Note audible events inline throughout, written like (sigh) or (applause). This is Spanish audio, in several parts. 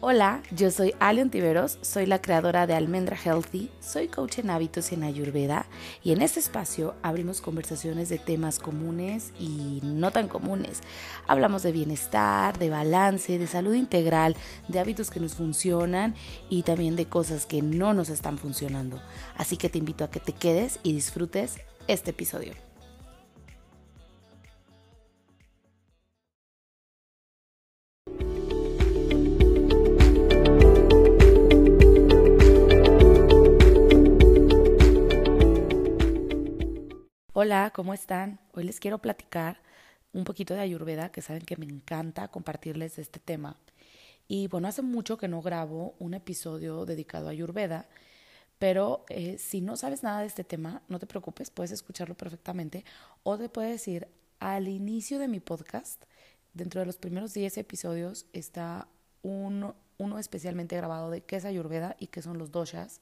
Hola, yo soy Alion Tiveros, soy la creadora de Almendra Healthy, soy coach en hábitos y en Ayurveda y en este espacio abrimos conversaciones de temas comunes y no tan comunes. Hablamos de bienestar, de balance, de salud integral, de hábitos que nos funcionan y también de cosas que no nos están funcionando. Así que te invito a que te quedes y disfrutes este episodio. Hola, ¿cómo están? Hoy les quiero platicar un poquito de Ayurveda, que saben que me encanta compartirles este tema. Y bueno, hace mucho que no grabo un episodio dedicado a Ayurveda, pero eh, si no sabes nada de este tema, no te preocupes, puedes escucharlo perfectamente o te puedes ir al inicio de mi podcast. Dentro de los primeros 10 episodios está uno, uno especialmente grabado de qué es Ayurveda y qué son los doshas,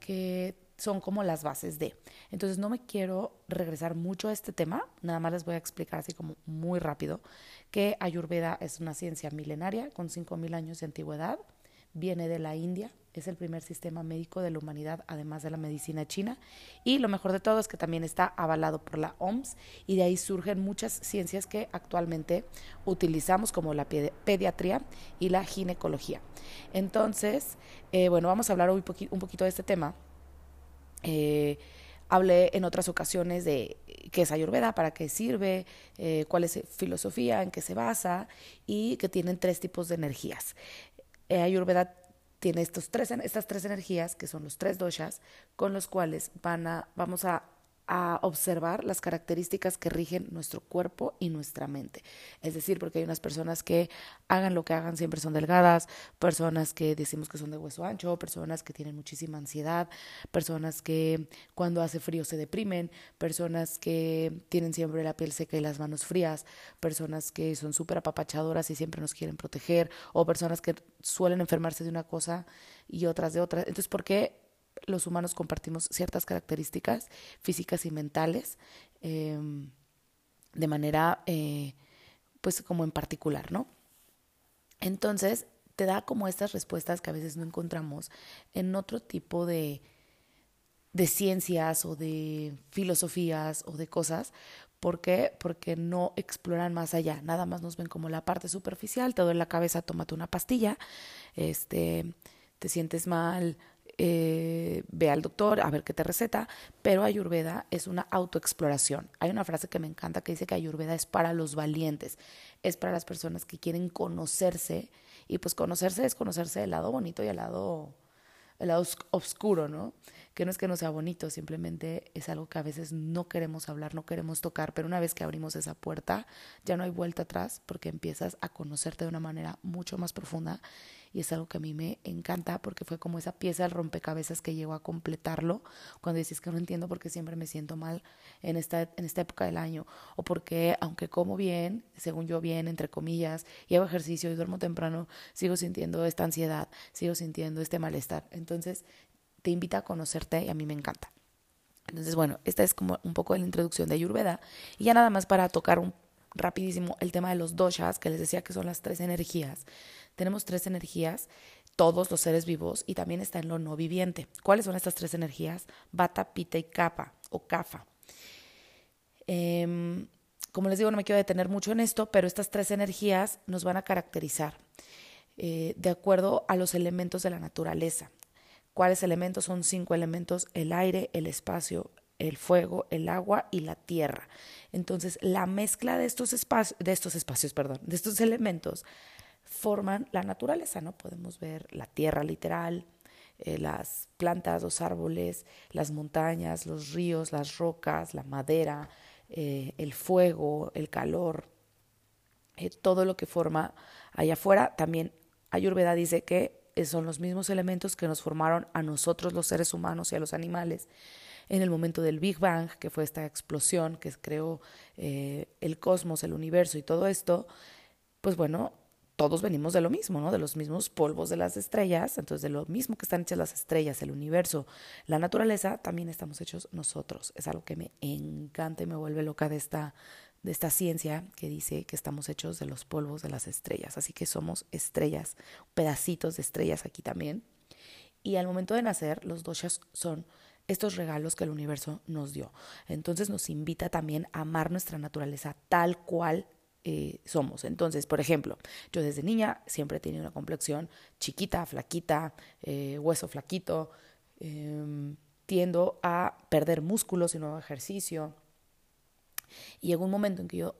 que son como las bases de. Entonces no me quiero regresar mucho a este tema, nada más les voy a explicar así como muy rápido que Ayurveda es una ciencia milenaria con 5.000 años de antigüedad, viene de la India, es el primer sistema médico de la humanidad, además de la medicina china, y lo mejor de todo es que también está avalado por la OMS y de ahí surgen muchas ciencias que actualmente utilizamos como la pediatría y la ginecología. Entonces, eh, bueno, vamos a hablar hoy un poquito de este tema eh, hablé en otras ocasiones de qué es Ayurveda, para qué sirve, eh, cuál es su filosofía, en qué se basa y que tienen tres tipos de energías. Eh, Ayurveda tiene estos tres, estas tres energías, que son los tres doshas, con los cuales van a, vamos a a observar las características que rigen nuestro cuerpo y nuestra mente. Es decir, porque hay unas personas que hagan lo que hagan siempre son delgadas, personas que decimos que son de hueso ancho, personas que tienen muchísima ansiedad, personas que cuando hace frío se deprimen, personas que tienen siempre la piel seca y las manos frías, personas que son súper apapachadoras y siempre nos quieren proteger, o personas que suelen enfermarse de una cosa y otras de otras. Entonces, ¿por qué los humanos compartimos ciertas características físicas y mentales em, de manera, eh, pues como en particular, ¿no? Entonces, te da como estas respuestas que a veces no encontramos en otro tipo de, de ciencias o de filosofías o de cosas. ¿Por qué? Porque no exploran más allá. Nada más nos ven como la parte superficial. Te duele la cabeza, tómate una pastilla. Este, te sientes mal, eh, ve al doctor a ver qué te receta, pero Ayurveda es una autoexploración. Hay una frase que me encanta que dice que Ayurveda es para los valientes, es para las personas que quieren conocerse y pues conocerse es conocerse el lado bonito y el lado, el lado oscuro, ¿no? Que no es que no sea bonito, simplemente es algo que a veces no queremos hablar, no queremos tocar, pero una vez que abrimos esa puerta ya no hay vuelta atrás porque empiezas a conocerte de una manera mucho más profunda y es algo que a mí me encanta porque fue como esa pieza del rompecabezas que llegó a completarlo cuando dices que no entiendo por qué siempre me siento mal en esta, en esta época del año o porque aunque como bien, según yo bien, entre comillas, y hago ejercicio y duermo temprano, sigo sintiendo esta ansiedad, sigo sintiendo este malestar. Entonces te invita a conocerte y a mí me encanta. Entonces, bueno, esta es como un poco la introducción de Ayurveda. Y ya nada más para tocar un, rapidísimo el tema de los doshas, que les decía que son las tres energías. Tenemos tres energías, todos los seres vivos, y también está en lo no viviente. ¿Cuáles son estas tres energías? Bata, Pita y Kapha, o Kafa. Em, como les digo, no me quiero detener mucho en esto, pero estas tres energías nos van a caracterizar eh, de acuerdo a los elementos de la naturaleza. ¿Cuáles elementos? Son cinco elementos, el aire, el espacio, el fuego, el agua y la tierra. Entonces, la mezcla de estos espacios, de estos espacios, perdón, de estos elementos forman la naturaleza, ¿no? Podemos ver la tierra literal, eh, las plantas, los árboles, las montañas, los ríos, las rocas, la madera, eh, el fuego, el calor, eh, todo lo que forma allá afuera. También Ayurveda dice que son los mismos elementos que nos formaron a nosotros los seres humanos y a los animales en el momento del Big Bang, que fue esta explosión que creó eh, el cosmos, el universo y todo esto, pues bueno, todos venimos de lo mismo, ¿no? De los mismos polvos de las estrellas, entonces de lo mismo que están hechas las estrellas, el universo, la naturaleza, también estamos hechos nosotros. Es algo que me encanta y me vuelve loca de esta, de esta ciencia que dice que estamos hechos de los polvos de las estrellas, así que somos estrellas, pedacitos de estrellas aquí también. Y al momento de nacer, los doshas son estos regalos que el universo nos dio. Entonces nos invita también a amar nuestra naturaleza tal cual eh, somos. Entonces, por ejemplo, yo desde niña siempre he tenido una complexión chiquita, flaquita, eh, hueso flaquito, em, tiendo a perder músculos y nuevo ejercicio. Y llegó un momento en que yo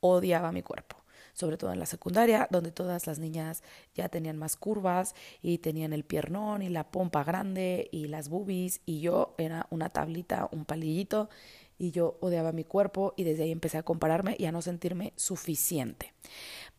odiaba mi cuerpo sobre todo en la secundaria, donde todas las niñas ya tenían más curvas y tenían el piernón y la pompa grande y las boobies y yo era una tablita, un palillito y yo odiaba mi cuerpo y desde ahí empecé a compararme y a no sentirme suficiente.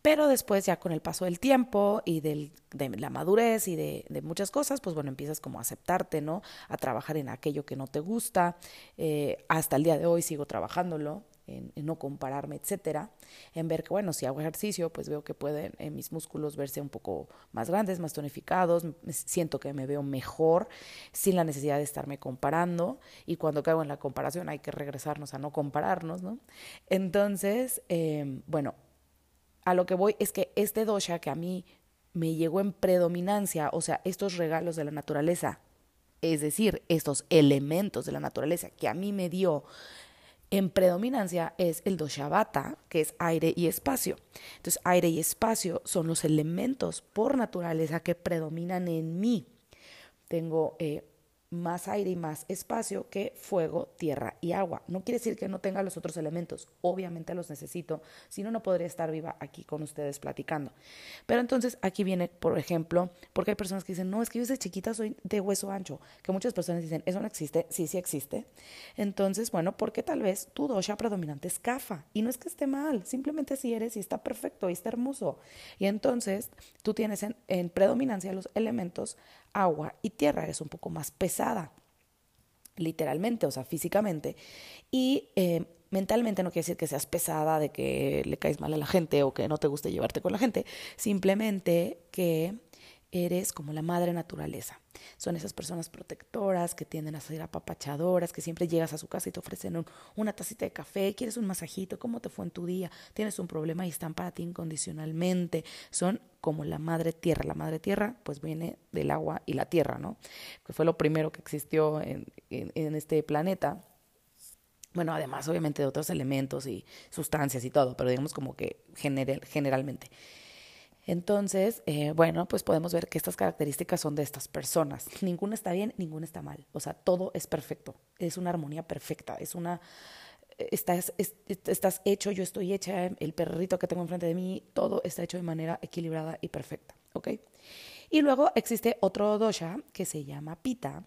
Pero después ya con el paso del tiempo y del, de la madurez y de, de, muchas cosas, pues bueno, empiezas como a aceptarte, ¿no? A trabajar en aquello que no te gusta. Eh, hasta el día de hoy sigo trabajándolo en, no compararme, etcétera, en ver que, bueno, si hago ejercicio, pues veo que pueden en mis músculos verse un poco más grandes, más tonificados, siento que me veo mejor sin la necesidad de estarme comparando y cuando caigo en la comparación hay que regresarnos a no compararnos, ¿no? Entonces, em, bueno, a lo que voy es que este dosha que a mí me llegó en predominancia, o sea, estos regalos de la naturaleza, es decir, estos elementos de la naturaleza que a mí me dio en predominancia es el doshavata, que es aire y espacio. Entonces, aire y espacio son los elementos por naturaleza que predominan en mí. Tengo eh, más aire y más espacio que fuego, tierra y agua. No quiere decir que no tenga los otros elementos, obviamente los necesito, si no, no podría estar viva aquí con ustedes platicando. Pero entonces aquí viene, por ejemplo, porque hay personas que dicen, no, es que yo desde chiquita soy de hueso ancho, que muchas personas dicen, eso no existe, sí, sí existe. Entonces, bueno, porque tal vez tu dosha predominante es kafa, y no es que esté mal, simplemente si eres y está perfecto y está hermoso. Y entonces tú tienes en, en predominancia los elementos agua y tierra, es un poco más pesada, literalmente, o sea, físicamente. Y eh, mentalmente no quiere decir que seas pesada, de que le caes mal a la gente o que no te guste llevarte con la gente, simplemente que eres como la madre naturaleza. Son esas personas protectoras que tienden a ser apapachadoras, que siempre llegas a su casa y te ofrecen una tacita de café, quieres un masajito, ¿cómo te fue en tu día? Tienes un problema y están para ti incondicionalmente. Son como la madre tierra. La madre tierra pues viene del agua y la tierra, ¿no? Que fue lo primero que existió en, en este planeta. Bueno, además obviamente de otros elementos y sustancias y todo, pero digamos como que general, generalmente. Entonces, eh, bueno, pues podemos ver que estas características son de estas personas. Ninguna está bien, ninguna está mal. O sea, todo es perfecto. Es una armonía perfecta. Es una. Estás, estás hecho, yo estoy hecha, el perrito que tengo enfrente de mí, todo está hecho de manera equilibrada y perfecta. ¿Ok? Y luego existe otro dosha que se llama Pita,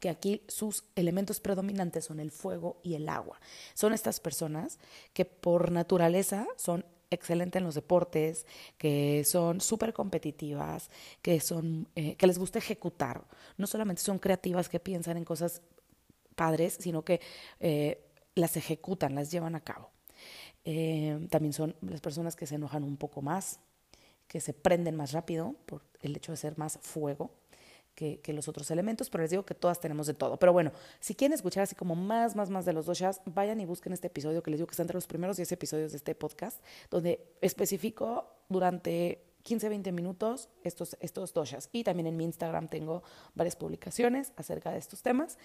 que aquí sus elementos predominantes son el fuego y el agua. Son estas personas que por naturaleza son excelente en los deportes, que son súper competitivas, que, son, eh, que les gusta ejecutar. No solamente son creativas que piensan en cosas padres, sino que eh, las ejecutan, las llevan a cabo. Eh, también son las personas que se enojan un poco más, que se prenden más rápido por el hecho de ser más fuego que, los otros elementos, pero les digo que todas tenemos de todo. Pero bueno, si quieren escuchar así como más, más, más de los doshas, vayan y busquen este episodio que les digo que está entre los primeros 10 episodios de este podcast, donde especifico durante 15, 20 minutos estos, estos doshas. Y también en mi Instagram tengo varias publicaciones acerca de estos temas.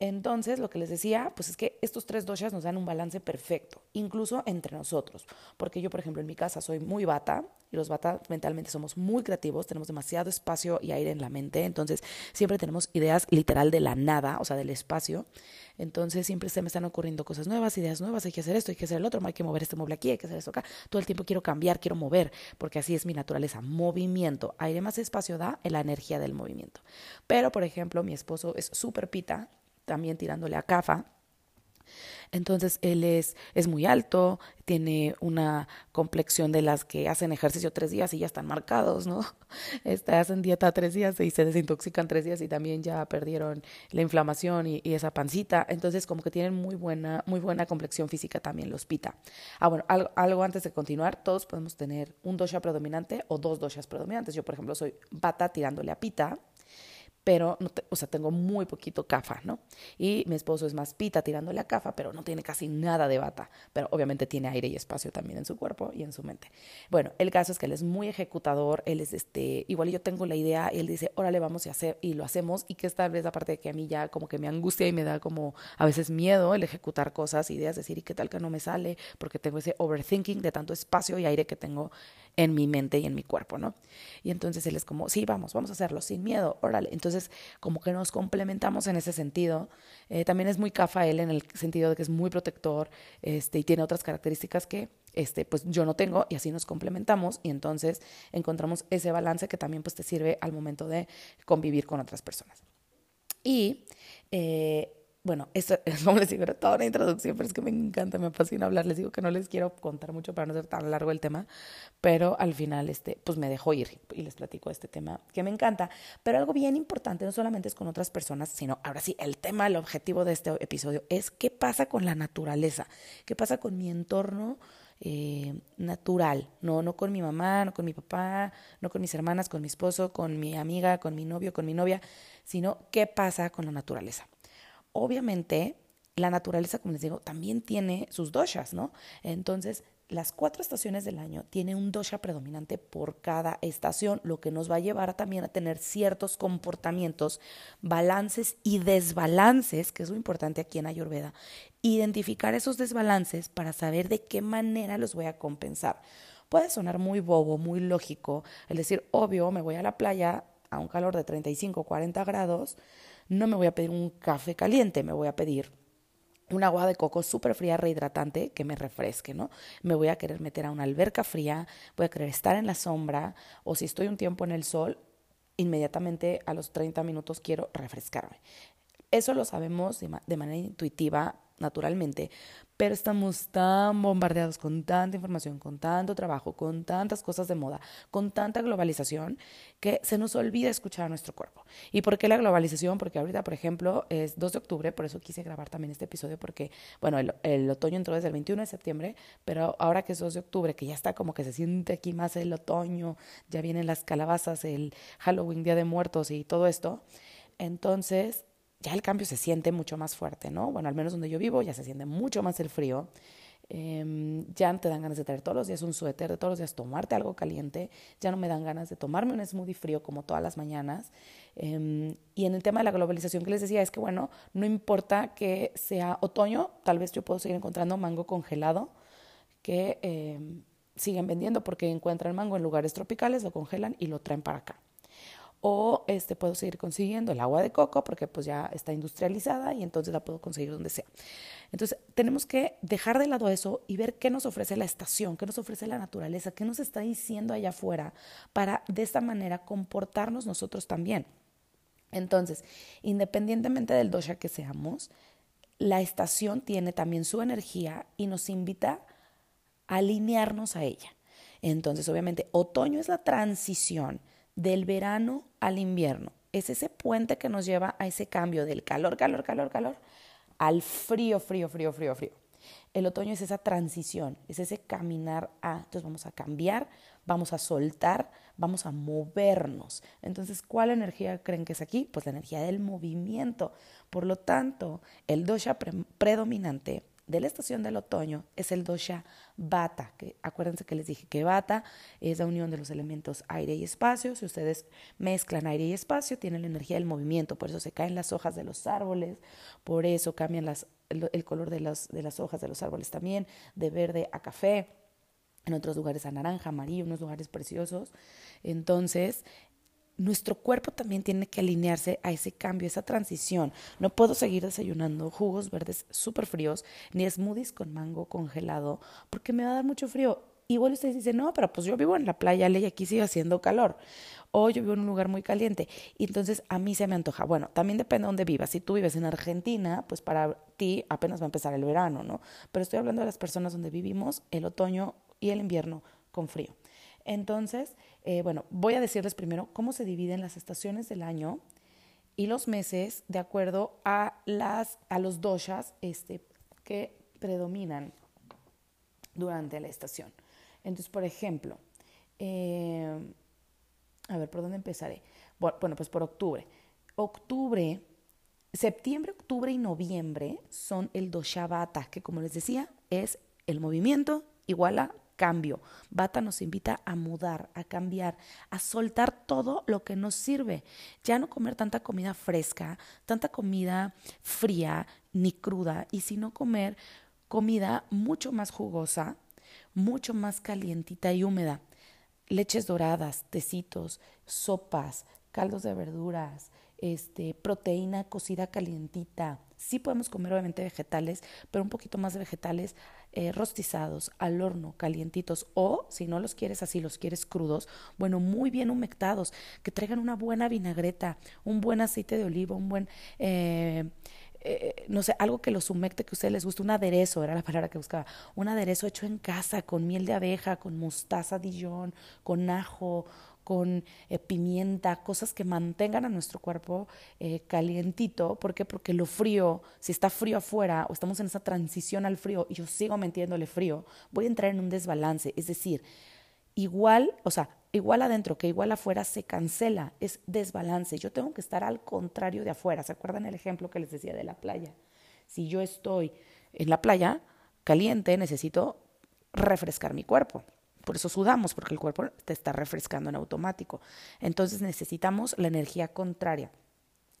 Entonces, lo que les decía, pues es que estos tres doshas nos dan un balance perfecto, incluso entre nosotros. Porque yo, por ejemplo, en mi casa soy muy bata, y los bata mentalmente somos muy creativos, tenemos demasiado espacio y aire en la mente, entonces siempre tenemos ideas literal de la nada, o sea, del espacio. Entonces siempre se me están ocurriendo cosas nuevas, ideas nuevas, hay que hacer esto, hay que hacer el otro, hay que mover este mueble aquí, hay que hacer esto acá. Todo el tiempo quiero cambiar, quiero mover, porque así es mi naturaleza, movimiento. Aire más espacio da la energía del movimiento. Pero, por ejemplo, mi esposo es súper pita, también tirándole a CAFA. Entonces él es, es muy alto, tiene una complexión de las que hacen ejercicio tres días y ya están marcados, ¿no? (laughs) Este, hacen dieta tres días y se desintoxican tres días y también ya perdieron la inflamación y, esa pancita. Entonces como que tienen muy buena, muy buena complexión física también los pita. Ah, bueno, algo, antes de continuar, todos podemos tener un dosha predominante o dos doshas predominantes. Yo, por ejemplo, soy bata tirándole a pita pero, no o sea, tengo muy poquito cafa, ¿no? Y mi esposo es más pita tirándole a cafa, pero no tiene casi nada de bata, pero obviamente tiene aire y espacio también en su cuerpo y en su mente. Bueno, el caso es que él es muy ejecutador, él es este, igual yo tengo la idea, y él dice, órale, vamos a hacer, y lo hacemos, y que esta vez aparte de que a mí ya como que me angustia y me da como a veces miedo el ejecutar cosas, ideas, decir, ¿y qué tal que no me sale? Porque tengo ese overthinking de tanto espacio y aire que tengo en mi mente y en mi cuerpo, ¿no? Y entonces él es como, sí, vamos, vamos a hacerlo sin miedo, órale. Entonces, como que nos complementamos en ese sentido. Eh, también es muy cafa él en el sentido de que es muy protector este, y tiene otras características que este, pues yo no tengo y así nos complementamos y entonces encontramos ese balance que también pues te sirve al momento de convivir con otras personas. Y eh, bueno, eso, (laughs) como les digo, era toda una introducción, pero es que me encanta, me apasiona hablar. Les digo que no les quiero contar mucho para no ser tan largo el tema, pero al final, este, pues me dejó ir y les platico este tema que me encanta. Pero algo bien importante, no solamente es con otras personas, sino ahora sí, el tema, el objetivo de este episodio es qué pasa con la naturaleza, qué pasa con mi entorno. Eh, natural, no, no con mi mamá, no con mi papá, no con mis hermanas, con mi esposo, con mi amiga, con mi novio, con mi novia, sino qué pasa con la naturaleza obviamente la naturaleza, como les digo, también tiene sus doshas, ¿no? Entonces, las cuatro estaciones del año tiene un dosha predominante por cada estación, lo que nos va a llevar también a tener ciertos comportamientos, balances y desbalances, que es lo importante aquí en Ayurveda. Identificar esos desbalances para saber de qué manera los voy a compensar. Puede sonar muy bobo, muy lógico, el decir, obvio, me voy a la playa a un calor de 35, 40 grados, no me voy a pedir un café caliente, me voy a pedir un agua de coco súper fría, rehidratante, que me refresque, ¿no? Me voy a querer meter a una alberca fría, voy a querer estar en la sombra, o si estoy un tiempo en el sol, inmediatamente a los 30 minutos quiero refrescarme. Eso lo sabemos de, manera intuitiva, naturalmente, pero estamos tan bombardeados con tanta información, con tanto trabajo, con tantas cosas de moda, con tanta globalización, que se nos olvida escuchar a nuestro cuerpo. ¿Y por qué la globalización? Porque ahorita, por ejemplo, es 2 de octubre, por eso quise grabar también este episodio, porque, bueno, el, otoño entró desde el 21 de septiembre, pero ahora que es 2 de octubre, que ya está como que se siente aquí más el otoño, ya vienen las calabazas, el Halloween, Día de Muertos y todo esto, entonces ya el cambio se siente mucho más fuerte, ¿no? Bueno, al menos donde yo vivo ya se siente mucho más el frío. Em, ya te dan ganas de traer todos los días un suéter, de todos los días tomarte algo caliente, ya no me dan ganas de tomarme un smoothie frío como todas las mañanas. Em, y en el tema de la globalización que les decía, es que bueno, no importa que sea otoño, tal vez yo puedo seguir encontrando mango congelado que em, siguen vendiendo porque encuentran mango en lugares tropicales, lo congelan y lo traen para acá o este, puedo seguir consiguiendo el agua de coco porque pues ya está industrializada y entonces la puedo conseguir donde sea. Entonces tenemos que dejar de lado eso y ver qué nos ofrece la estación, qué nos ofrece la naturaleza, qué nos está diciendo allá afuera para de esta manera comportarnos nosotros también. Entonces, independientemente del dosha que seamos, la estación tiene también su energía y nos invita a alinearnos a ella. Entonces, obviamente, otoño es la transición del verano al invierno. Es ese puente que nos lleva a ese cambio del calor, calor, calor, calor, al frío, frío, frío, frío, frío. El otoño es esa transición, es ese caminar a, entonces vamos a cambiar, vamos a soltar, vamos a movernos. Entonces, ¿cuál energía creen que es aquí? Pues la energía del movimiento. Por lo tanto, el dosha predominante de la estación del otoño es el dosha Vata, que acuérdense que les dije que Vata es la unión de los elementos aire y espacio. Si ustedes mezclan aire y espacio, tienen la energía del movimiento, por eso se caen las hojas de los árboles, por eso cambian el, color de, las de las hojas de los árboles también, de verde a café en otros lugares a naranja, amarillo, unos lugares preciosos. Entonces, nuestro cuerpo también tiene que alinearse a ese cambio, esa transición. No puedo seguir desayunando jugos verdes súper fríos, ni smoothies con mango congelado, porque me va a dar mucho frío. Igual ustedes dicen, no, pero pues yo vivo en la playa y aquí sigue haciendo calor. O yo vivo en un lugar muy caliente. Y entonces a mí se me antoja. Bueno, también depende de dónde vivas. Si tú vives en Argentina, pues para ti apenas va a empezar el verano, ¿no? Pero estoy hablando de las personas donde vivimos el otoño y el invierno con frío. Entonces, eh, bueno, voy a decirles primero cómo se dividen las estaciones del año y los meses de acuerdo a, las, los doshas este, que predominan durante la estación. Entonces, por ejemplo, eh, a ver, ¿por dónde empezaré? Bueno, pues por octubre. octubre, septiembre, octubre y noviembre son el dosha vata, que como les decía, es el movimiento igual a cambio. Bata nos invita a mudar, a cambiar, a soltar todo lo que nos sirve. Ya no comer tanta comida fresca, tanta comida fría ni cruda, y sino comer comida mucho más jugosa, mucho más calientita y húmeda. Leches doradas, tecitos, sopas, caldos de verduras, este, proteína cocida calientita. Sí podemos comer obviamente vegetales, pero un poquito más de vegetales eh, rostizados, al horno, calientitos, o si no los quieres así, los quieres crudos, bueno, muy bien humectados, que traigan una buena vinagreta, un buen aceite de oliva, un buen... Eh, eh, no sé, algo que los humecte, que a ustedes les guste, un aderezo, era la palabra que buscaba, un aderezo hecho en casa, con miel de abeja, con mostaza Dijon, con ajo, con eh, pimienta, cosas que mantengan a nuestro cuerpo eh, calientito. ¿Por qué? Porque lo frío, si está frío afuera o estamos en esa transición al frío y yo sigo metiéndole frío, voy a entrar en un desbalance. Es decir, igual, o sea, igual adentro que igual afuera se cancela, es desbalance. Yo tengo que estar al contrario de afuera. ¿Se acuerdan el ejemplo que les decía de la playa? Si yo estoy en la playa caliente, necesito refrescar mi cuerpo. Por eso sudamos, porque el cuerpo te está refrescando en automático. Entonces necesitamos la energía contraria.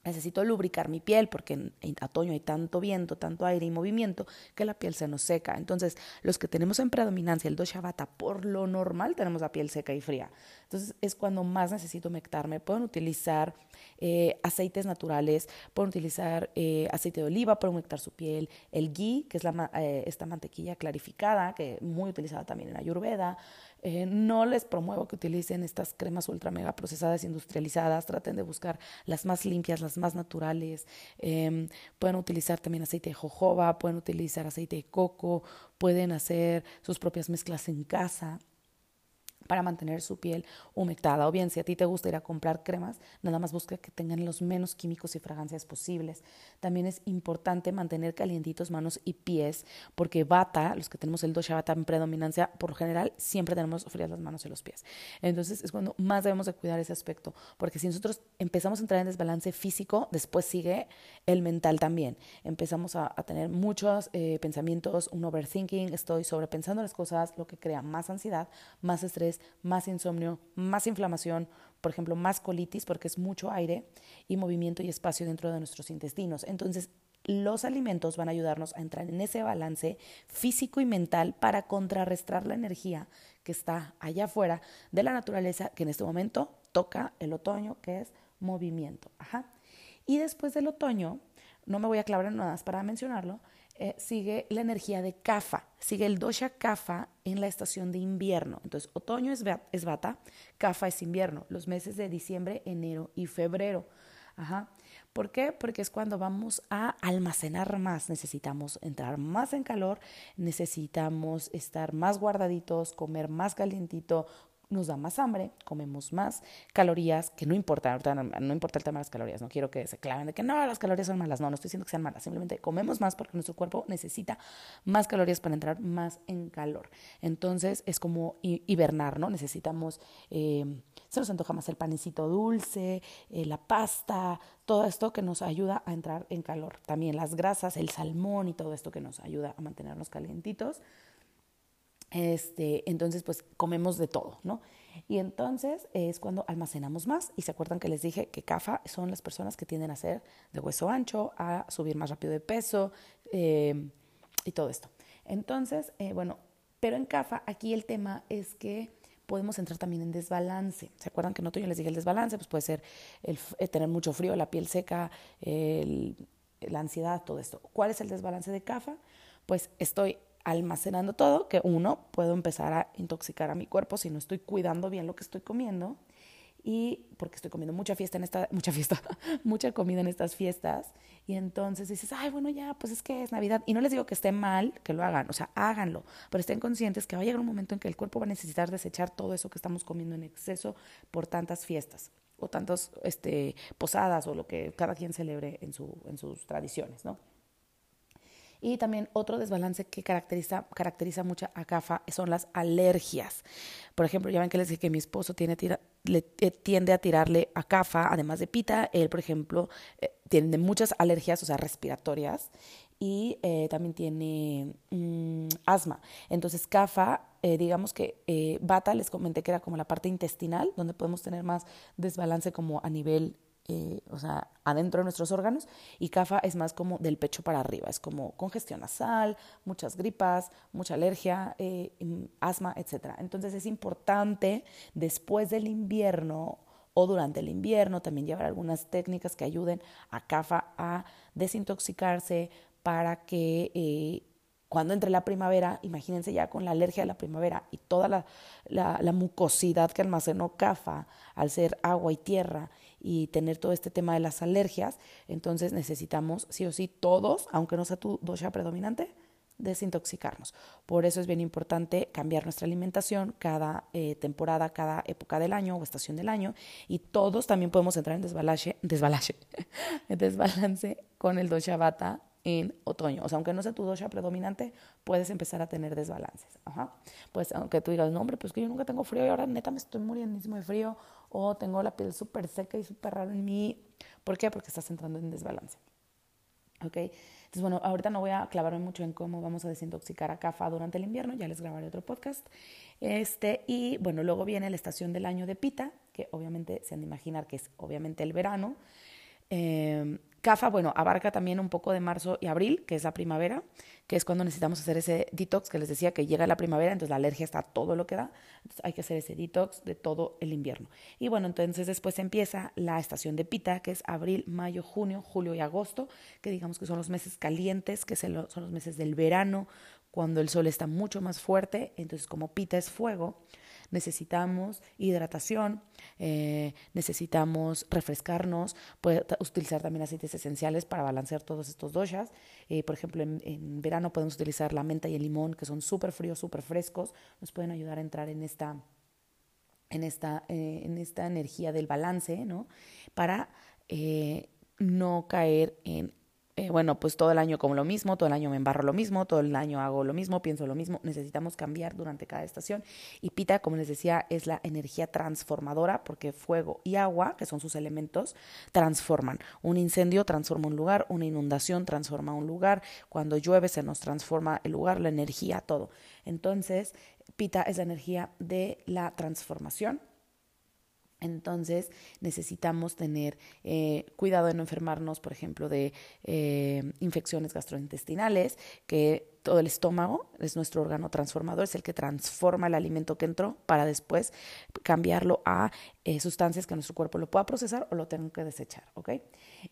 Necesito lubricar mi piel porque en, otoño hay tanto viento, tanto aire y movimiento que la piel se nos seca. Entonces, los que tenemos en predominancia el dosha vata, por lo normal tenemos la piel seca y fría. Entonces, es cuando más necesito humectarme. Pueden utilizar eh, aceites naturales, pueden utilizar eh, aceite de oliva para humectar su piel, el ghee, que es eh, esta mantequilla clarificada, que muy utilizada también en Ayurveda. Eh, no les promuevo que utilicen estas cremas ultra mega procesadas industrializadas. Traten de buscar las más limpias, las más naturales. Em, pueden utilizar también aceite de jojoba, pueden utilizar aceite de coco, pueden hacer sus propias mezclas en casa para mantener su piel humectada. O bien, si a ti te gusta ir a comprar cremas, nada más busca que tengan los menos químicos y fragancias posibles. También es importante mantener calientitos manos y pies, porque bata, los que tenemos el dosha bata en predominancia, por lo general siempre tenemos frías las manos y los pies. Entonces es cuando más debemos de cuidar ese aspecto, porque si nosotros empezamos a entrar en desbalance físico, después sigue el mental también. Empezamos a, tener muchos eh, pensamientos, un overthinking, estoy sobrepensando las cosas, lo que crea más ansiedad, más estrés, más insomnio, más inflamación, por ejemplo, más colitis porque es mucho aire y movimiento y espacio dentro de nuestros intestinos. Entonces, los alimentos van a ayudarnos a entrar en ese balance físico y mental para contrarrestar la energía que está allá afuera de la naturaleza, que en este momento toca el otoño, que es movimiento. Ajá. Y después del otoño, no me voy a clavar en nada más para mencionarlo, eh, sigue la energía de Kafa, sigue el dosha Kafa en la estación de invierno. Entonces, otoño es, es bata, Kafa es invierno, los meses de diciembre, enero y febrero. Ajá. ¿Por qué? Porque es cuando vamos a almacenar más, necesitamos entrar más en calor, necesitamos estar más guardaditos, comer más calientito, nos da más hambre, comemos más calorías, que no importa, ahorita no, importa el tema de las calorías, no quiero que se claven de que no, las calorías son malas, no, no estoy diciendo que sean malas, simplemente comemos más porque nuestro cuerpo necesita más calorías para entrar más en calor. Entonces es como hibernar, ¿no? Necesitamos, eh, se nos antoja más el panecito dulce, eh, la pasta, todo esto que nos ayuda a entrar en calor. También las grasas, el salmón y todo esto que nos ayuda a mantenernos calientitos. Este, entonces, pues comemos de todo, ¿no? Y entonces es cuando almacenamos más. Y se acuerdan que les dije que CAFA son las personas que tienden a ser de hueso ancho, a subir más rápido de peso eh, y todo esto. Entonces, eh, bueno, pero en CAFA aquí el tema es que podemos entrar también en desbalance. ¿Se acuerdan que no yo les dije el desbalance? Pues puede ser eh, tener mucho frío, la piel seca, la ansiedad, todo esto. ¿Cuál es el desbalance de CAFA? Pues estoy almacenando todo, que uno, puedo empezar a intoxicar a mi cuerpo si no estoy cuidando bien lo que estoy comiendo. Y porque estoy comiendo mucha fiesta en esta, mucha fiesta, (laughs) mucha comida en estas fiestas. Y entonces dices, ay, bueno, ya, pues es que es Navidad y no les digo que esté mal que lo hagan, o sea, háganlo, pero estén conscientes que va a llegar un momento en que el cuerpo va a necesitar desechar todo eso que estamos comiendo en exceso por tantas fiestas o tantas este, posadas o lo que cada quien celebre en, su, en sus tradiciones, ¿no? Y también otro desbalance que caracteriza, caracteriza mucho a CAFA son las alergias. Por ejemplo, ya ven que les dije que mi esposo tiene le, eh, tiende a tirarle a CAFA, además de pita. Él, por ejemplo, eh, tiene muchas alergias, o sea, respiratorias. Y eh, también tiene mm, asma. Entonces, CAFA, digamos que Bata, les comenté que era como la parte intestinal, donde podemos tener más desbalance como a nivel eh, o sea, adentro de nuestros órganos, y CAFA es más como del pecho para arriba, es como congestión nasal, muchas gripas, mucha alergia, eh, asma, etc. Entonces es importante después del invierno o durante el invierno también llevar algunas técnicas que ayuden a CAFA a desintoxicarse para que eh, cuando entre la primavera, imagínense ya con la alergia de la primavera y toda la, la, mucosidad que almacenó CAFA al ser agua y tierra y tener todo este tema de las alergias, entonces necesitamos sí o sí todos, aunque no sea tu dosha predominante, desintoxicarnos. Por eso es bien importante cambiar nuestra alimentación cada eh, temporada, cada época del año o estación del año y todos también podemos entrar en desbalance, desbalance, (laughs) desbalance con el dosha vata en otoño. O sea, aunque no sea tu dosha predominante, puedes empezar a tener desbalances. Ajá. Pues aunque tú digas, no, hombre, pues que yo nunca tengo frío y ahora neta me estoy muriendo de frío o tengo la piel súper seca y súper rara en mí. ¿Por qué? Porque estás entrando en desbalance. ¿Ok? Entonces, bueno, ahorita no voy a clavarme mucho en cómo vamos a desintoxicar a CAFA durante el invierno, ya les grabaré otro podcast. Este, y bueno, luego viene la estación del año de Pita, que obviamente se han de imaginar que es obviamente el verano. Eh, CAFA, bueno, abarca también un poco de marzo y abril, que es la primavera, que es cuando necesitamos hacer ese detox que les decía que llega la primavera, entonces la alergia está todo lo que da, entonces hay que hacer ese detox de todo el invierno. Y bueno, entonces después empieza la estación de pita, que es abril, mayo, junio, julio y agosto, que digamos que son los meses calientes, que son los meses del verano, cuando el sol está mucho más fuerte, entonces como pita es fuego, necesitamos hidratación, eh, necesitamos refrescarnos, puede utilizar también aceites esenciales para balancear todos estos doshas. Eh, por ejemplo, en, verano podemos utilizar la menta y el limón, que son súper fríos, súper frescos, nos pueden ayudar a entrar en esta, en esta, eh, en esta energía del balance, ¿no? Para no caer en eh, bueno, pues todo el año como lo mismo, todo el año me embarro lo mismo, todo el año hago lo mismo, pienso lo mismo, necesitamos cambiar durante cada estación. Y Pita, como les decía, es la energía transformadora porque fuego y agua, que son sus elementos, transforman. Un incendio transforma un lugar, una inundación transforma un lugar, cuando llueve se nos transforma el lugar, la energía, todo. Entonces, Pita es la energía de la transformación entonces necesitamos tener eh, cuidado de no enfermarnos, por ejemplo, de eh, infecciones gastrointestinales, que todo el estómago es nuestro órgano transformador, es el que transforma el alimento que entró para después cambiarlo a eh, sustancias que nuestro cuerpo lo pueda procesar o lo tenga que desechar, ¿ok?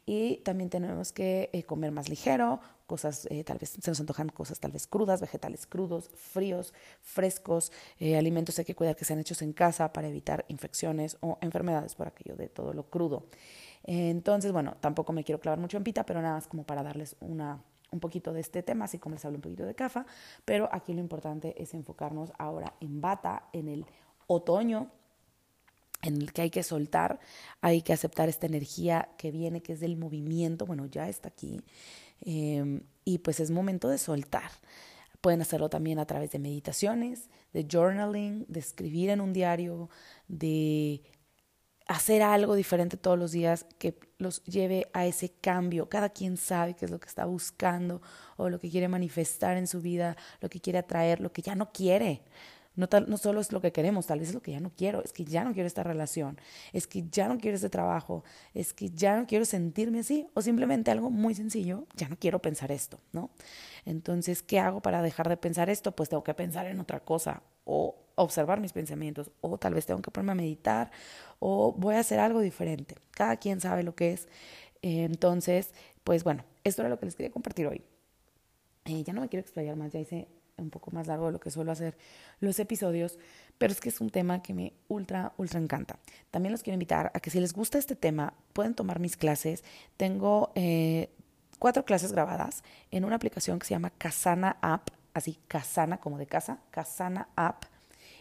Y también tenemos que comer más ligero, cosas, eh, tal vez se nos antojan cosas tal vez crudas, vegetales crudos, fríos, frescos, alimentos hay que cuidar que sean hechos en casa para evitar infecciones o enfermedades por aquello de todo lo crudo. Entonces, bueno, tampoco me quiero clavar mucho en pita, pero nada más como para darles una un poquito de este tema, así como les hablo un poquito de CAFA, pero aquí lo importante es enfocarnos ahora en bata, en el otoño, en el que hay que soltar, hay que aceptar esta energía que viene, que es del movimiento, bueno, ya está aquí, em, y pues es momento de soltar. Pueden hacerlo también a través de meditaciones, de journaling, de escribir en un diario, de hacer algo diferente todos los días que los lleve a ese cambio. Cada quien sabe qué es lo que está buscando o lo que quiere manifestar en su vida, lo que quiere atraer, lo que ya no quiere. No, solo es lo que queremos, tal vez es lo que ya no quiero, es que ya no quiero esta relación, es que ya no quiero este trabajo, es que ya no quiero sentirme así, o simplemente algo muy sencillo, ya no quiero pensar esto, ¿no? Entonces, ¿qué hago para dejar de pensar esto? Pues tengo que pensar en otra cosa, o observar mis pensamientos, o tal vez tengo que ponerme a meditar, o voy a hacer algo diferente. Cada quien sabe lo que es. entonces, pues bueno, esto era lo que les quería compartir hoy. Eh, ya no me quiero explayar más, ya hice un poco más largo de lo que suelo hacer los episodios, pero es que es un tema que me ultra, ultra encanta. También los quiero invitar a que si les gusta este tema, pueden tomar mis clases. Tengo eh, cuatro clases grabadas en una aplicación que se llama Casana App, así Casana como de casa, Casana App.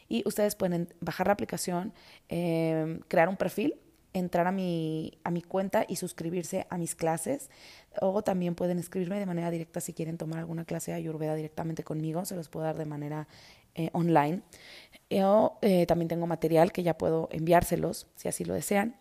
Y ustedes pueden bajar la aplicación, eh, crear un perfil entrar a mi, a mi cuenta y suscribirse a mis clases. O también pueden escribirme de manera directa si quieren tomar alguna clase de Ayurveda directamente conmigo. Se los puedo dar de manera eh, online. O eh, también tengo material que ya puedo enviárselos si así lo desean.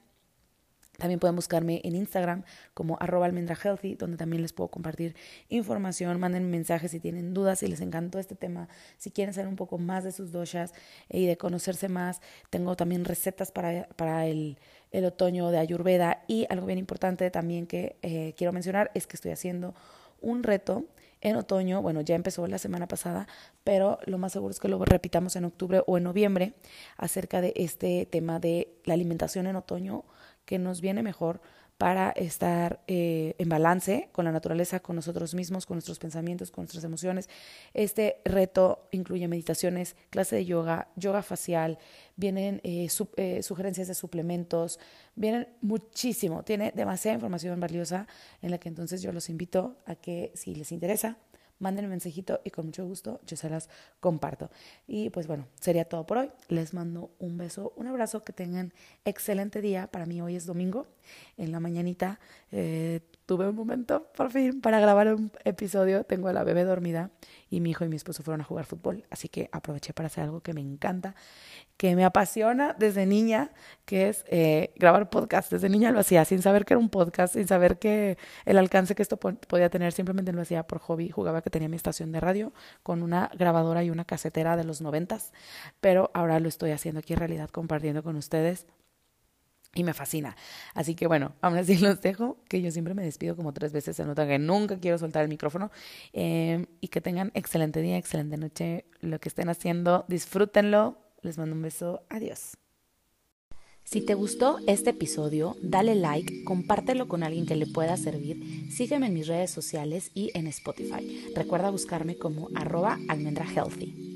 También pueden buscarme en Instagram como arroba almendrahealthy, donde también les puedo compartir información. Manden mensajes si tienen dudas, si les encantó este tema, si quieren saber un poco más de sus doshas y de conocerse más. Tengo también recetas para, para el, el otoño de Ayurveda. Y algo bien importante también que eh, quiero mencionar es que estoy haciendo un reto en otoño, bueno, ya empezó la semana pasada, pero lo más seguro es que lo repitamos en octubre o en noviembre acerca de este tema de la alimentación en otoño que nos viene mejor para estar eh, en balance con la naturaleza, con nosotros mismos, con nuestros pensamientos, con nuestras emociones. Este reto incluye meditaciones, clase de yoga, yoga facial, vienen eh, eh, sugerencias de suplementos, vienen muchísimo, tiene demasiada información valiosa en la que entonces yo los invito a que si les interesa, manden un mensajito y con mucho gusto yo se las comparto. Y pues bueno, sería todo por hoy. Les mando un beso, un abrazo, que tengan excelente día. Para mí hoy es domingo. En la mañanita eh, tuve un momento por fin para grabar un episodio. Tengo a la bebé dormida y mi hijo y mi esposo fueron a jugar fútbol. Así que aproveché para hacer algo que me encanta, que me apasiona desde niña, que es eh, grabar podcast. Desde niña lo hacía sin saber que era un podcast, sin saber que el alcance que esto podía tener. Simplemente lo hacía por hobby. Jugaba que tenía mi estación de radio con una grabadora y una casetera de los noventas. Pero ahora lo estoy haciendo aquí en realidad compartiendo con ustedes y me fascina. Así que bueno, aún así (laughs) los dejo, que yo siempre me despido como tres veces, se nota que nunca quiero soltar el micrófono. Eh, y que tengan excelente día, excelente noche, lo que estén haciendo, disfrútenlo. Les mando un beso, adiós. Si te gustó este episodio, dale like, compártelo con alguien que le pueda servir, sígueme en mis redes sociales y en Spotify. Recuerda buscarme como arroba almendrahealthy.